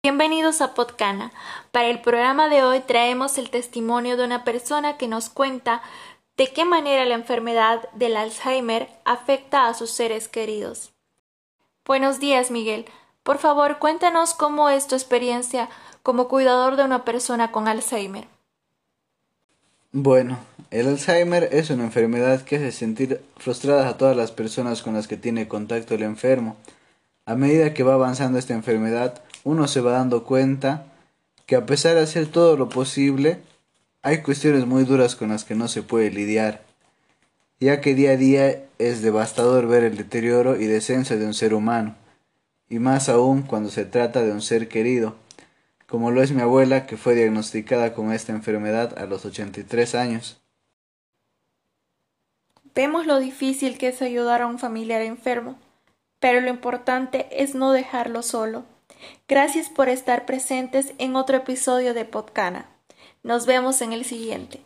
Bienvenidos a Podcana. Para el programa de hoy traemos el testimonio de una persona que nos cuenta de qué manera la enfermedad del Alzheimer afecta a sus seres queridos. Buenos días, Miguel. Por favor, cuéntanos cómo es tu experiencia como cuidador de una persona con Alzheimer. Bueno, el Alzheimer es una enfermedad que hace sentir frustradas a todas las personas con las que tiene contacto el enfermo. A medida que va avanzando esta enfermedad, uno se va dando cuenta que a pesar de hacer todo lo posible, hay cuestiones muy duras con las que no se puede lidiar, ya que día a día es devastador ver el deterioro y descenso de un ser humano, y más aún cuando se trata de un ser querido, como lo es mi abuela que fue diagnosticada con esta enfermedad a los 83 años. Vemos lo difícil que es ayudar a un familiar enfermo, pero lo importante es no dejarlo solo. Gracias por estar presentes en otro episodio de Podcana. Nos vemos en el siguiente.